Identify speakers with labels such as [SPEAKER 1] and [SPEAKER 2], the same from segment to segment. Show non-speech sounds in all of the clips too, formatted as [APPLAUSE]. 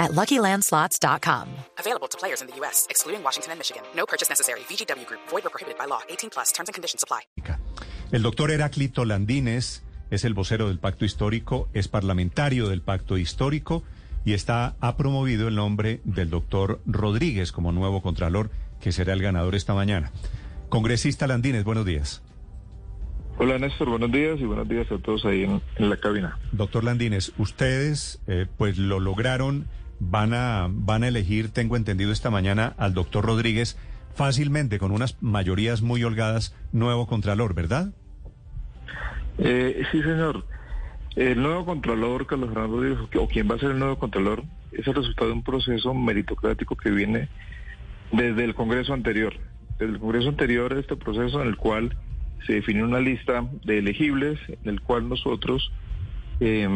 [SPEAKER 1] at LuckyLandSlots.com.
[SPEAKER 2] Available to players in the U.S., excluding Washington and Michigan. No purchase necessary. VGW Group. Void or prohibited by law. 18 plus. Terms and conditions apply.
[SPEAKER 3] El doctor Heráclito Landines es el vocero del Pacto Histórico, es parlamentario del Pacto Histórico y está ha promovido el nombre del doctor Rodríguez como nuevo contralor, que será el ganador esta mañana. Congresista Landines, buenos días.
[SPEAKER 4] Hola Néstor, buenos días y buenos días a todos ahí en, en la cabina.
[SPEAKER 3] Doctor Landines, ustedes eh, pues lo lograron, van a, van a elegir, tengo entendido esta mañana, al doctor Rodríguez fácilmente, con unas mayorías muy holgadas, nuevo contralor, ¿verdad?
[SPEAKER 4] Eh, sí, señor. El nuevo contralor, Carlos Fernando Rodríguez, o quien va a ser el nuevo contralor, es el resultado de un proceso meritocrático que viene desde el Congreso anterior. Desde el Congreso anterior, este proceso en el cual se definió una lista de elegibles, en el cual nosotros eh,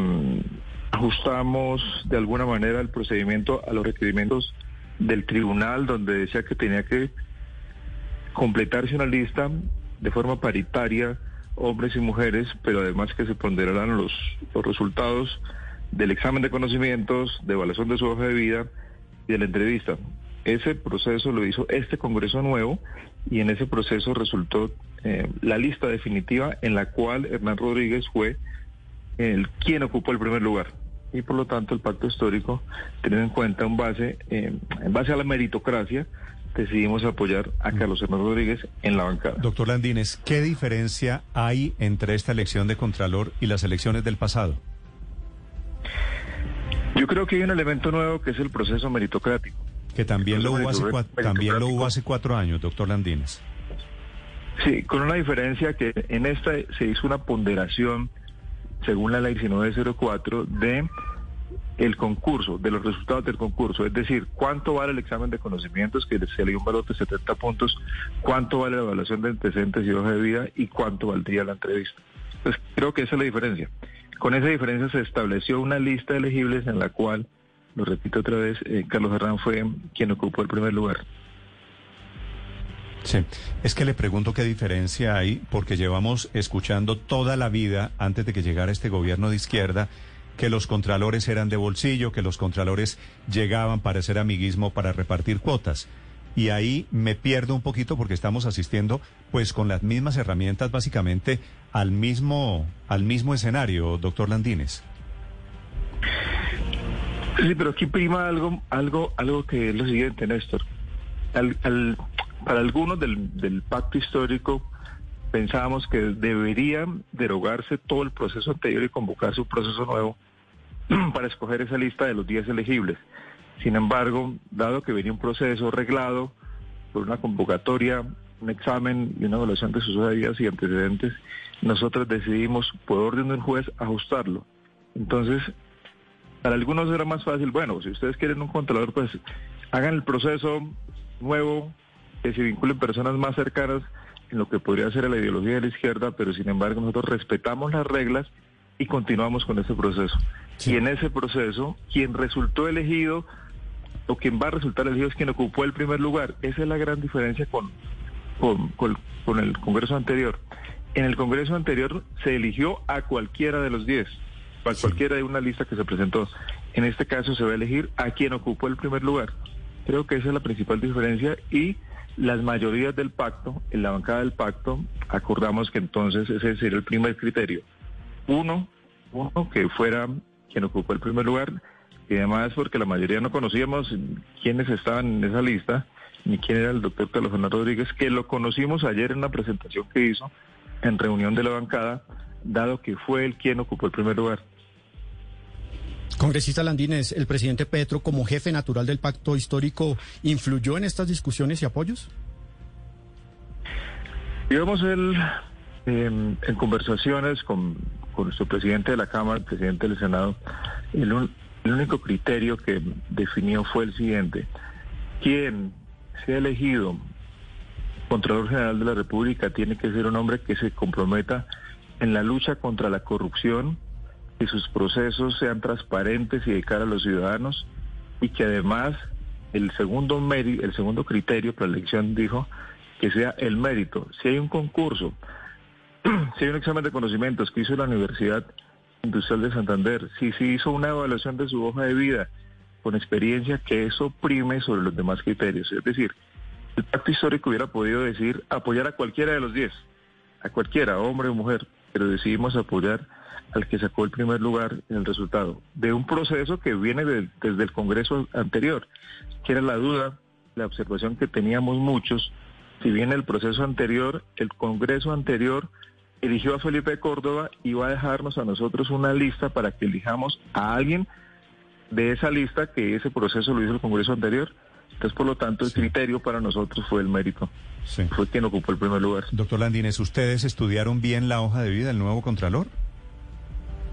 [SPEAKER 4] ajustamos de alguna manera el procedimiento a los requerimientos del tribunal, donde decía que tenía que completarse una lista de forma paritaria hombres y mujeres, pero además que se ponderaran los, los resultados del examen de conocimientos, de evaluación de su hoja de vida y de la entrevista. Ese proceso lo hizo este Congreso nuevo y en ese proceso resultó eh, la lista definitiva en la cual Hernán Rodríguez fue el quien ocupó el primer lugar. Y por lo tanto el pacto histórico, teniendo en cuenta un base, eh, en base a la meritocracia, decidimos apoyar a Carlos Hernán Rodríguez en la bancada.
[SPEAKER 3] Doctor Landines, ¿qué diferencia hay entre esta elección de Contralor y las elecciones del pasado?
[SPEAKER 4] Yo creo que hay un elemento nuevo que es el proceso meritocrático.
[SPEAKER 3] Que también, lo hubo, hace cuatro, también lo hubo hace cuatro años, doctor Landines.
[SPEAKER 4] Sí, con una diferencia que en esta se hizo una ponderación, según la ley 1904, de el concurso, de los resultados del concurso, es decir, cuánto vale el examen de conocimientos, que se le dio un valor de 70 puntos, cuánto vale la evaluación de antecedentes y hoja de vida y cuánto valdría la entrevista. Entonces, creo que esa es la diferencia. Con esa diferencia se estableció una lista de elegibles en la cual, lo repito otra vez, eh, Carlos Herrán fue quien ocupó el primer lugar.
[SPEAKER 3] Sí, es que le pregunto qué diferencia hay, porque llevamos escuchando toda la vida, antes de que llegara este gobierno de izquierda, que los contralores eran de bolsillo, que los contralores llegaban para hacer amiguismo, para repartir cuotas. Y ahí me pierdo un poquito porque estamos asistiendo, pues con las mismas herramientas, básicamente al mismo, al mismo escenario, doctor Landines.
[SPEAKER 4] Sí, pero aquí prima algo, algo, algo que es lo siguiente, Néstor. Al, al, para algunos del, pacto histórico pensábamos que debería derogarse todo el proceso anterior y convocarse un proceso nuevo [CLEARS THROAT] para escoger esa lista de los 10 elegibles. Sin embargo, dado que venía un proceso reglado por una convocatoria, un examen y una evaluación de sus vidas y antecedentes, nosotros decidimos, por orden del juez, ajustarlo. Entonces, para algunos era más fácil, bueno, si ustedes quieren un controlador, pues hagan el proceso nuevo, que se vinculen personas más cercanas en lo que podría ser la ideología de la izquierda, pero sin embargo nosotros respetamos las reglas y continuamos con ese proceso. Y en ese proceso, quien resultó elegido o quien va a resultar elegido es quien ocupó el primer lugar. Esa es la gran diferencia con, con, con, el Congreso anterior. En el Congreso anterior se eligió a cualquiera de los 10, a cualquiera de una lista que se presentó. En este caso se va a elegir a quien ocupó el primer lugar. Creo que esa es la principal diferencia y las mayorías del pacto, en la bancada del pacto, acordamos que entonces ese sería el primer criterio. Uno, uno que fuera quien ocupó el primer lugar, y además porque la mayoría no conocíamos quiénes estaban en esa lista, ni quién era el doctor Carlos Fernando Rodríguez, que lo conocimos ayer en una presentación que hizo en reunión de la bancada, dado que fue él quien ocupó el primer lugar.
[SPEAKER 5] Congresista Landines, ¿el presidente Petro, como jefe natural del pacto histórico, influyó en estas discusiones y apoyos?
[SPEAKER 4] Digamos, él em, en conversaciones con, con nuestro presidente de la Cámara, el presidente del Senado, el, el único criterio que definió fue el siguiente. Quien sea elegido Contralor General de la República tiene que ser un hombre que se comprometa en la lucha contra la corrupción, que sus procesos sean transparentes y de cara a los ciudadanos y que además el segundo el segundo criterio para la elección dijo que sea el mérito. Si hay un concurso, [CLEARS THROAT] si hay un examen de conocimientos que hizo la Universidad Industrial de Santander, si se hizo una evaluación de su hoja de vida con experiencia, que eso prime sobre los demás criterios. Es decir, el pacto histórico hubiera podido decir apoyar a cualquiera de los diez, a cualquiera, hombre o mujer, pero decidimos apoyar al que sacó el primer lugar en el resultado de un proceso que viene desde el Congreso anterior, que era la duda, la observación que teníamos muchos, si bien el proceso anterior, el Congreso anterior eligió a Felipe Córdoba y va a dejarnos a nosotros una lista para que elijamos a alguien de esa lista que ese proceso lo hizo el Congreso anterior. Entonces, por lo tanto, el criterio para nosotros fue el mérito. Fue quien ocupó el primer lugar.
[SPEAKER 3] Doctor Landines, ¿ustedes estudiaron bien la hoja de vida del nuevo Contralor?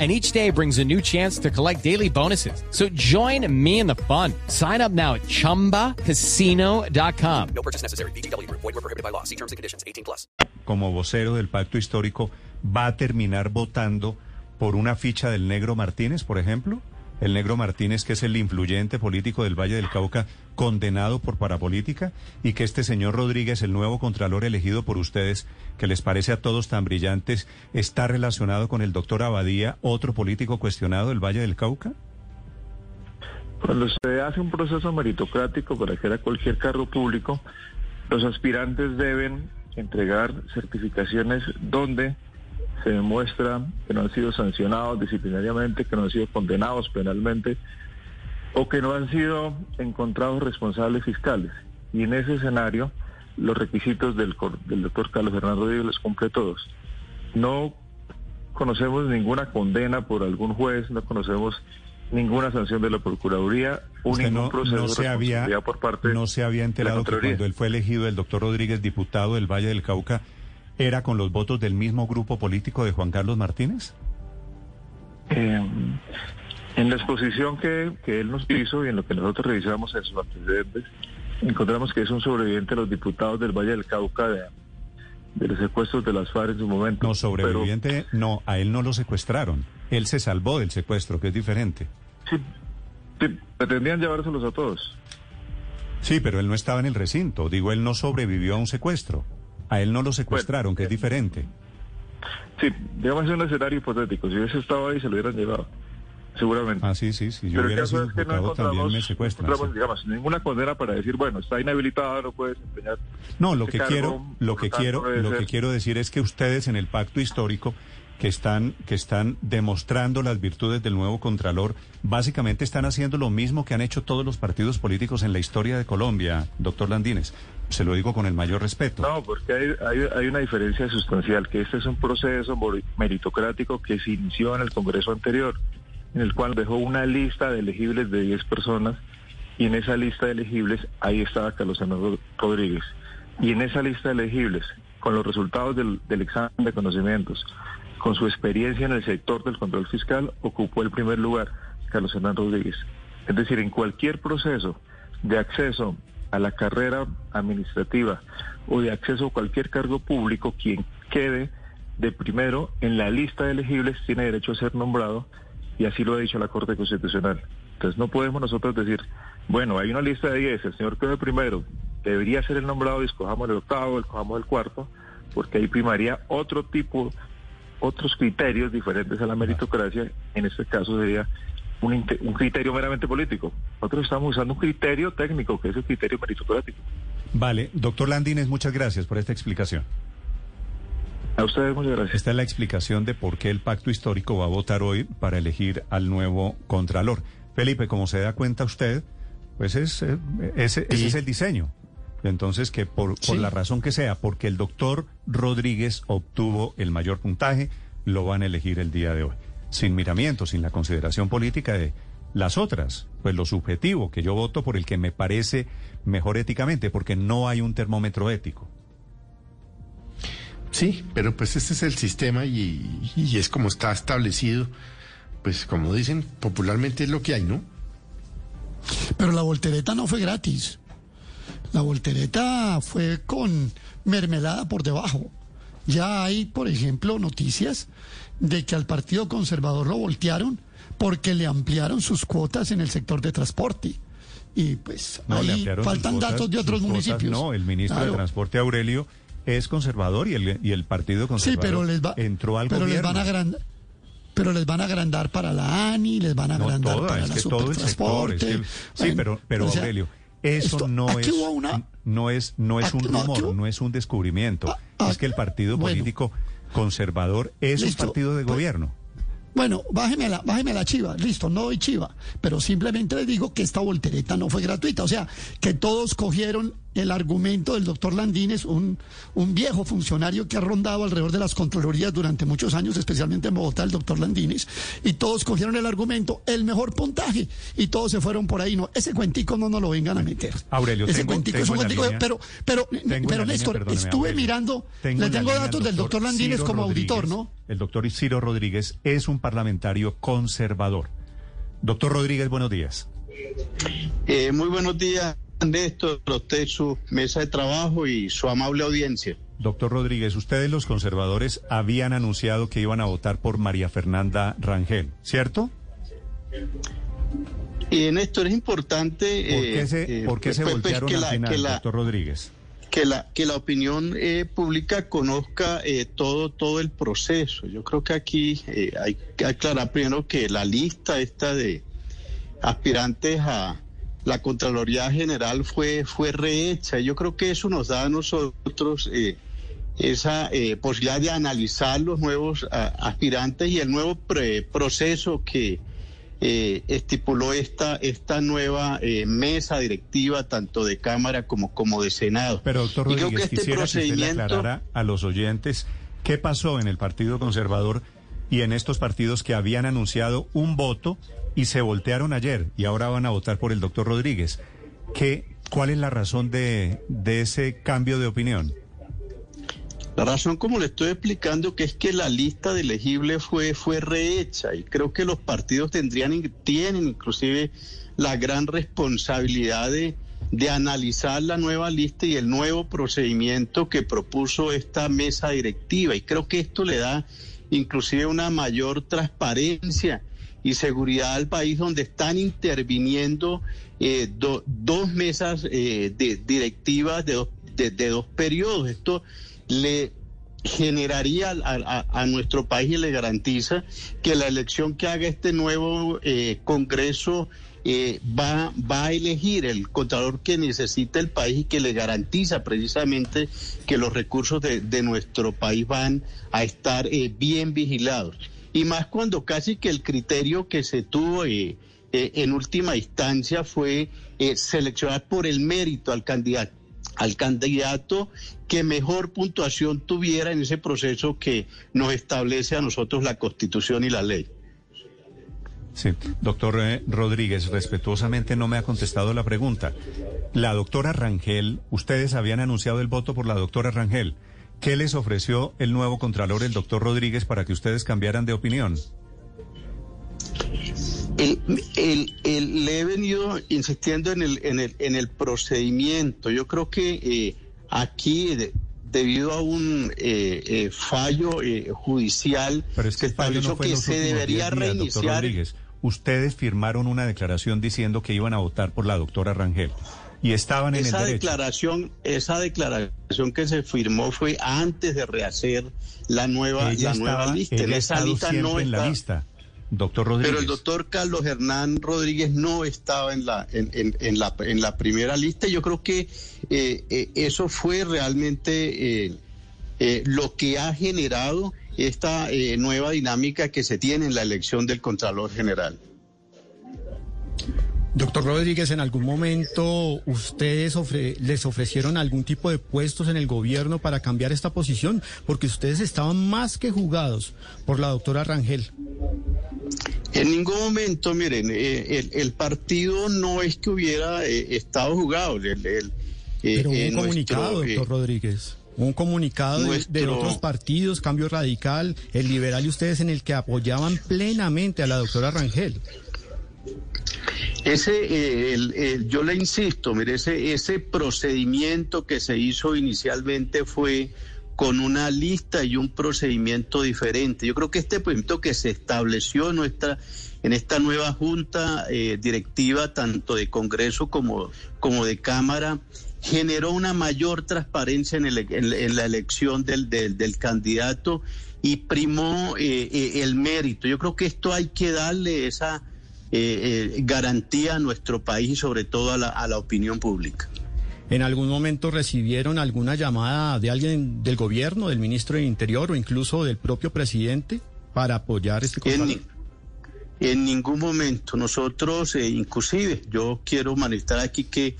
[SPEAKER 6] and each day brings a new chance to collect daily bonuses. So join me in the fun. Sign up now at ChumbaCasino.com.
[SPEAKER 2] No purchase necessary. BGW. Void were prohibited by law. See terms and conditions. 18 plus.
[SPEAKER 3] Como vocero del pacto histórico, ¿va a terminar votando por una ficha del Negro Martínez, por ejemplo? El negro Martínez, que es el influyente político del Valle del Cauca, condenado por parapolítica, y que este señor Rodríguez, el nuevo contralor elegido por ustedes, que les parece a todos tan brillantes, está relacionado con el doctor Abadía, otro político cuestionado del Valle del Cauca?
[SPEAKER 4] Cuando se hace un proceso meritocrático para que a cualquier cargo público, los aspirantes deben entregar certificaciones donde se demuestra que no han sido sancionados disciplinariamente, que no han sido condenados penalmente o que no han sido encontrados responsables fiscales. Y en ese escenario, los requisitos del, del doctor Carlos Fernando Rodríguez los cumple todos. No conocemos ninguna condena por algún juez, no conocemos ninguna sanción de la Procuraduría,
[SPEAKER 3] un ningún proceso se había,
[SPEAKER 4] por parte
[SPEAKER 3] No se había enterado que cuando él fue elegido el doctor Rodríguez, diputado del Valle del Cauca, era con los votos del mismo grupo político de Juan Carlos Martínez?
[SPEAKER 4] Eh, en la exposición que, él nos hizo y en lo que nosotros revisamos en sus antecedentes, encontramos que es un sobreviviente de los diputados del Valle del Cauca de, los secuestros de las FARC en su momento.
[SPEAKER 3] No, sobreviviente, no, a él no lo secuestraron. Él se salvó del secuestro, que es diferente.
[SPEAKER 4] Sí, sí, pretendían llevárselos a todos.
[SPEAKER 3] Sí, pero él no estaba en el recinto. Digo, él no sobrevivió a un secuestro. A él no lo secuestraron, que es diferente.
[SPEAKER 4] Sí, digamos es un escenario hipotético. Si hubiese estado ahí, se lo hubieran llevado. Seguramente.
[SPEAKER 3] Ah, sí, sí. Si yo hubiera sido diputado, también me secuestran.
[SPEAKER 4] digamos, ninguna condena para decir, bueno, está inhabilitado, no puede desempeñar.
[SPEAKER 3] No, lo que quiero, lo que quiero, lo que quiero decir es que ustedes en el pacto histórico que están, que están demostrando las virtudes del nuevo Contralor, básicamente están haciendo lo mismo que han hecho todos los partidos políticos en la historia de Colombia, doctor Landines. Se lo digo con el mayor respeto.
[SPEAKER 4] No, porque hay, hay, una diferencia sustancial, que este es un proceso meritocrático que se inició en el Congreso anterior, en el cual dejó una lista de elegibles de 10 personas, y en esa lista de elegibles ahí estaba Carlos Fernando Rodríguez. Y en esa lista de elegibles, con los resultados del, del examen de conocimientos, con su experiencia en el sector del control fiscal, ocupó el primer lugar Carlos Hernán Rodríguez. Es decir, en cualquier proceso de acceso a la carrera administrativa o de acceso a cualquier cargo público, quien quede de primero en la lista de elegibles tiene derecho a ser nombrado y así lo ha dicho la Corte Constitucional. Entonces no podemos nosotros decir, bueno, hay una lista de 10, el señor quede primero, debería ser el nombrado y escojamos el octavo, escojamos el cuarto, porque ahí primaría otro tipo otros criterios diferentes a la meritocracia, en este caso sería un, criterio meramente político. Nosotros estamos usando un criterio técnico, que es el criterio meritocrático.
[SPEAKER 3] Vale, doctor Landines, muchas gracias por esta explicación.
[SPEAKER 4] A ustedes muchas gracias.
[SPEAKER 3] Esta es la explicación de por qué el pacto histórico va a votar hoy para elegir al nuevo Contralor. Felipe, como se da cuenta usted, pues es, eh, ese es el diseño. Entonces, que por, por la razón que sea, porque el doctor Rodríguez obtuvo el mayor puntaje, lo van a elegir el día de hoy, sin miramiento, sin la consideración política de las otras, pues lo subjetivo, que yo voto por el que me parece mejor éticamente, porque no hay un termómetro ético.
[SPEAKER 7] Sí, pero pues este es el sistema y, y es como está establecido, pues como dicen popularmente es lo que hay, ¿no?
[SPEAKER 8] Pero la voltereta no fue gratis. La voltereta fue con mermelada por debajo. Ya hay, por ejemplo, noticias de que al Partido Conservador lo voltearon porque le ampliaron sus cuotas en el sector de transporte. Y pues
[SPEAKER 3] No,
[SPEAKER 8] ahí faltan
[SPEAKER 3] cuotas-
[SPEAKER 8] datos de otros
[SPEAKER 3] cuotas,
[SPEAKER 8] municipios.
[SPEAKER 3] no, el ministro
[SPEAKER 8] Claro.
[SPEAKER 3] de Transporte Aurelio es conservador y el, y el Partido
[SPEAKER 8] Sí,
[SPEAKER 3] Conservador
[SPEAKER 8] pero les va,
[SPEAKER 3] entró al
[SPEAKER 8] pero les
[SPEAKER 3] gobierno.
[SPEAKER 8] van a agrandar, pero les van a agrandar para la ANI, les van a
[SPEAKER 3] No,
[SPEAKER 8] agrandar
[SPEAKER 3] toda,
[SPEAKER 8] para
[SPEAKER 3] es
[SPEAKER 8] la
[SPEAKER 3] que todo el sector. es
[SPEAKER 8] supertransporte.
[SPEAKER 3] que- sí,
[SPEAKER 8] Bueno,
[SPEAKER 3] pero, pero
[SPEAKER 8] o sea,
[SPEAKER 3] Aurelio, eso
[SPEAKER 8] esto-
[SPEAKER 3] no es,
[SPEAKER 8] una-
[SPEAKER 3] no es, no es un
[SPEAKER 8] aquí-
[SPEAKER 3] rumor, no es un descubrimiento.
[SPEAKER 8] Ah, ah,
[SPEAKER 3] es que el partido
[SPEAKER 8] bueno.
[SPEAKER 3] político conservador es
[SPEAKER 8] Listo,
[SPEAKER 3] un partido de
[SPEAKER 8] pues-
[SPEAKER 3] gobierno.
[SPEAKER 8] Bueno, bájeme la, bájeme la chiva, listo, no doy chiva, pero simplemente les digo que esta voltereta no fue gratuita, o sea, que todos cogieron el argumento del doctor Landines, un, un viejo funcionario que ha rondado alrededor de las Contralorías durante muchos años, especialmente en Bogotá, el doctor Landines, y todos cogieron el argumento, el mejor puntaje, y todos se fueron por ahí, no, ese cuentico no nos lo vengan a meter.
[SPEAKER 3] Aurelio,
[SPEAKER 8] ese
[SPEAKER 3] tengo-
[SPEAKER 8] cuentico
[SPEAKER 3] tengo
[SPEAKER 8] es un cuentico,
[SPEAKER 3] línea-
[SPEAKER 8] pero, pero, pero
[SPEAKER 3] línea,
[SPEAKER 8] Néstor, estuve
[SPEAKER 3] Aurelio.
[SPEAKER 8] mirando,
[SPEAKER 3] Tengo
[SPEAKER 8] le tengo datos del doctor Landines
[SPEAKER 3] Ciro
[SPEAKER 8] como auditor. ¿no?
[SPEAKER 3] El doctor Ciro Rodríguez es un parlamentario conservador. Doctor Rodríguez, buenos días.
[SPEAKER 9] Eh, muy buenos días, Néstor, a usted, su mesa de trabajo y su amable audiencia.
[SPEAKER 3] Doctor Rodríguez, ustedes los conservadores habían anunciado que iban a votar por María Fernanda Rangel, ¿cierto?
[SPEAKER 9] Y Néstor, es importante...
[SPEAKER 3] ¿Por qué
[SPEAKER 9] eh,
[SPEAKER 3] se,
[SPEAKER 9] eh,
[SPEAKER 3] por qué se
[SPEAKER 9] pues, pues,
[SPEAKER 3] voltearon
[SPEAKER 9] que
[SPEAKER 3] al
[SPEAKER 9] la-
[SPEAKER 3] final,
[SPEAKER 9] que la-
[SPEAKER 3] doctor Rodríguez?
[SPEAKER 9] que la que la opinión eh, pública conozca eh, todo todo el proceso. Yo creo que aquí eh, hay que aclarar primero que la lista esta de aspirantes a la Contraloría General fue fue rehecha. Yo creo que eso nos da a nosotros eh, esa eh, posibilidad de analizar los nuevos a- aspirantes y el nuevo pre- proceso que eh, estipuló esta, esta nueva eh, mesa directiva, tanto de Cámara como, como de Senado.
[SPEAKER 3] Pero, doctor
[SPEAKER 9] Y creo
[SPEAKER 3] Rodríguez,
[SPEAKER 9] que este
[SPEAKER 3] quisiera que usted le
[SPEAKER 9] procedimiento-
[SPEAKER 3] aclarara a los oyentes qué pasó en el Partido Conservador y en estos partidos que habían anunciado un voto y se voltearon ayer y ahora van a votar por el doctor Rodríguez. ¿Qué, ¿Cuál es la razón de, de ese cambio de opinión?
[SPEAKER 9] La razón, como le estoy explicando, que es que la lista de elegibles fue, fue rehecha y creo que los partidos tendrían, tienen inclusive la gran responsabilidad de, de analizar la nueva lista y el nuevo procedimiento que propuso esta mesa directiva. Y creo que esto le da inclusive una mayor transparencia y seguridad al país donde están interviniendo eh, do- dos mesas eh, de directivas de dos, de, dos periodos. Esto le generaría a, a- nuestro país y le garantiza que la elección que haga este nuevo eh, Congreso eh, va, va a elegir el contralor que necesita el país y que le garantiza precisamente que los recursos de, de nuestro país van a estar eh, bien vigilados. Y más cuando casi que el criterio que se tuvo eh, eh, en última instancia fue eh, seleccionar por el mérito al candidato al candidato que mejor puntuación tuviera en ese proceso que nos establece a nosotros la Constitución y la ley.
[SPEAKER 3] Sí, doctor eh, Rodríguez, respetuosamente no me ha contestado la pregunta. La doctora Rangel, ustedes habían anunciado el voto por la doctora Rangel. ¿Qué les ofreció el nuevo contralor, el doctor Rodríguez, para que ustedes cambiaran de opinión?
[SPEAKER 9] El- el- el- le he venido insistiendo en el, en el, en el procedimiento. Yo creo que eh, aquí, de- debido a un eh, eh, fallo eh, judicial,
[SPEAKER 3] Pero es que el fallo no fue
[SPEAKER 9] que se debería
[SPEAKER 3] 10 días, doctor
[SPEAKER 9] reiniciar.
[SPEAKER 3] Rodríguez. Ustedes firmaron una declaración diciendo que iban a votar por la doctora Rangel y estaban en
[SPEAKER 9] esa
[SPEAKER 3] el derecho.
[SPEAKER 9] declaración, esa declaración que se firmó fue antes de rehacer la nueva,
[SPEAKER 3] Ella
[SPEAKER 9] la nueva lista.
[SPEAKER 3] ella
[SPEAKER 9] esa lista no
[SPEAKER 3] en la lista, doctor Rodríguez.
[SPEAKER 9] Pero el doctor Carlos Hernán Rodríguez no estaba en la, en, en- en la, en la primera lista. Yo creo que eh, eh, eso fue realmente eh, lo que ha generado esta nueva dinámica que se tiene en la elección del Contralor General.
[SPEAKER 5] Doctor Rodríguez, ¿en algún momento ustedes les ofrecieron algún tipo de puestos en el gobierno para cambiar esta posición? Porque ustedes estaban más que jugados por la doctora Rangel.
[SPEAKER 9] En ningún momento, miren, eh, el, partido no es que hubiera eh, estado jugado. El,
[SPEAKER 5] eh, Pero un comunicado, doctor Rodríguez. Un comunicado de, otros partidos, Cambio Radical, el Liberal y ustedes en el que apoyaban plenamente a la doctora Rangel.
[SPEAKER 9] Ese, yo le insisto, mire, ese, ese procedimiento que se hizo inicialmente fue con una lista y un procedimiento diferente. Yo creo que este procedimiento que se estableció en nuestra en esta nueva junta eh, directiva, tanto de Congreso como, como de Cámara, generó una mayor transparencia en, la elección del, del, candidato y primó eh, eh, el mérito. Yo creo que esto hay que darle esa garantía a nuestro país y sobre todo a la, a la opinión pública.
[SPEAKER 5] ¿En algún momento recibieron alguna llamada de alguien del gobierno, del ministro del Interior o incluso del propio presidente para apoyar este
[SPEAKER 9] en, en ningún momento. Nosotros, eh, inclusive, yo quiero manifestar aquí que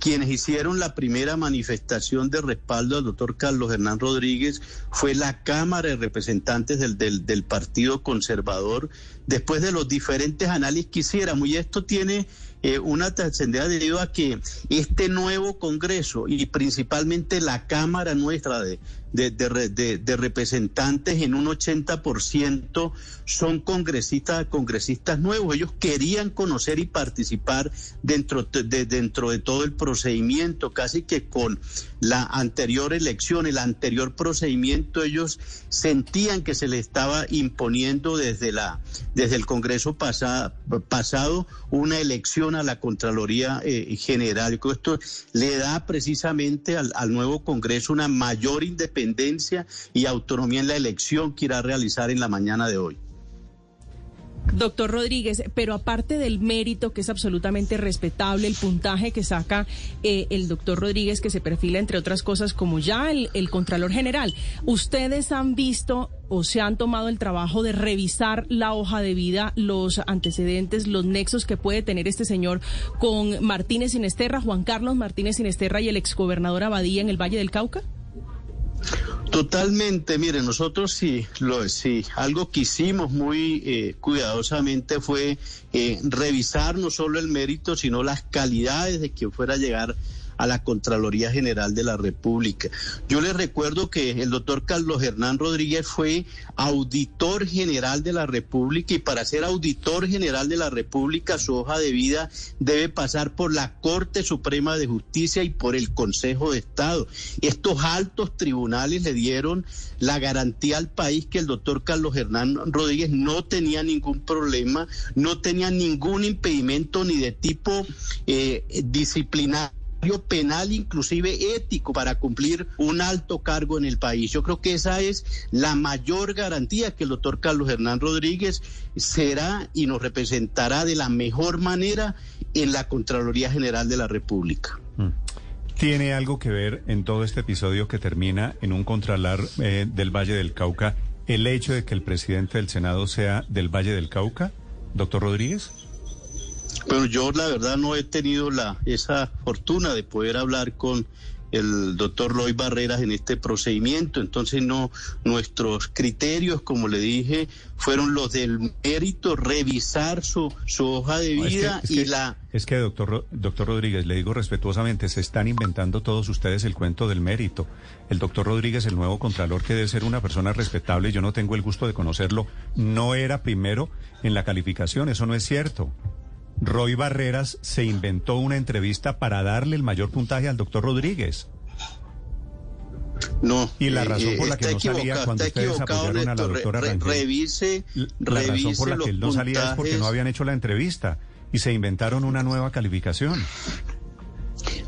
[SPEAKER 9] quienes hicieron la primera manifestación de respaldo al doctor Carlos Hernán Rodríguez fue la Cámara de Representantes del, del, del Partido Conservador, después de los diferentes análisis que hiciéramos. Y esto tiene eh, una trascendencia debido a que este nuevo Congreso y principalmente la Cámara nuestra de, de, representantes en un 80% son congresistas, congresistas nuevos. Ellos querían conocer y participar dentro de, dentro de todo el procedimiento, casi que con la anterior elección, el anterior procedimiento, ellos sentían que se les estaba imponiendo desde, la, desde el Congreso pasado una elección a la Contraloría eh, General. Yo esto le da precisamente al, al nuevo Congreso una mayor independencia y autonomía en la elección que irá a realizar en la mañana de hoy.
[SPEAKER 10] Doctor Rodríguez, pero aparte del mérito que es absolutamente respetable, el puntaje que saca eh, el doctor Rodríguez, que se perfila entre otras cosas como ya el, el Contralor General, ¿ustedes han visto o se han tomado el trabajo de revisar la hoja de vida, los antecedentes, los nexos que puede tener este señor con Martínez Sinesterra, Juan Carlos Martínez Sinesterra y el exgobernador Abadía en el Valle del Cauca?
[SPEAKER 9] Totalmente, mire, nosotros sí, lo, sí, algo que hicimos muy eh, cuidadosamente fue eh, revisar no solo el mérito, sino las calidades de quien fuera a llegar a la Contraloría General de la República. Yo les recuerdo que el doctor Carlos Hernán Rodríguez fue auditor general de la República y para ser auditor general de la República su hoja de vida debe pasar por la Corte Suprema de Justicia y por el Consejo de Estado. Estos altos tribunales le dieron la garantía al país que el doctor Carlos Hernán Rodríguez no tenía ningún problema, no tenía ningún impedimento ni de tipo eh, disciplinario penal, inclusive ético, para cumplir un alto cargo en el país. Yo creo que esa es la mayor garantía que el doctor Carlos Hernán Rodríguez será y nos representará de la mejor manera en la Contraloría General de la República. Mm.
[SPEAKER 3] ¿Tiene algo que ver en todo este episodio que termina en un contralar eh, del Valle del Cauca el hecho de que el presidente del Senado sea del Valle del Cauca, doctor Rodríguez?
[SPEAKER 9] Bueno, yo la verdad no he tenido la esa fortuna de poder hablar con el doctor Roy Barreras en este procedimiento. Entonces, no, nuestros criterios, como le dije, fueron los del mérito, revisar su, su hoja de vida y la...
[SPEAKER 3] Es que, doctor, doctor Rodríguez, le digo respetuosamente, se están inventando todos ustedes el cuento del mérito. El doctor Rodríguez, el nuevo contralor, que debe ser una persona respetable, yo no tengo el gusto de conocerlo, no era primero en la calificación, eso no es cierto. Roy Barreras se inventó una entrevista para darle el mayor puntaje al doctor Rodríguez.
[SPEAKER 9] No.
[SPEAKER 3] Y la razón por la que no salía cuando ustedes apoyaron a la doctora Rangel.
[SPEAKER 9] Revise,
[SPEAKER 3] la razón por la que él no salía es porque no habían hecho la entrevista y se inventaron una nueva calificación.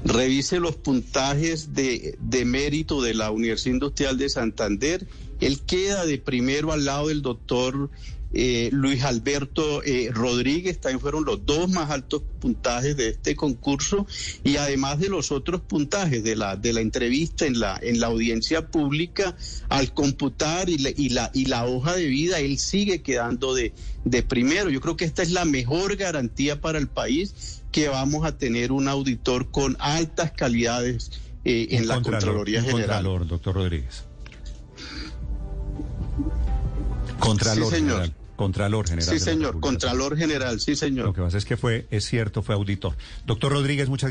[SPEAKER 9] Revise los puntajes de, de mérito de la Universidad Industrial de Santander. Él queda de primero al lado del doctor eh, Luis Alberto eh, Rodríguez, también fueron los dos más altos puntajes de este concurso y además de los otros puntajes de la, de la entrevista en la, en la audiencia pública, al computar y, la, y, la, y la hoja de vida, él sigue quedando de, de primero. Yo creo que esta es la mejor garantía para el país que vamos a tener un auditor con altas calidades eh, en la Contraloría General.
[SPEAKER 3] Contralor, doctor Rodríguez. Contralor
[SPEAKER 9] Sí, señor.
[SPEAKER 3] General. Contralor General.
[SPEAKER 9] Sí, señor. Contralor General, sí, señor.
[SPEAKER 3] Lo que pasa es que fue, es cierto, fue auditor. Doctor Rodríguez, muchas gracias.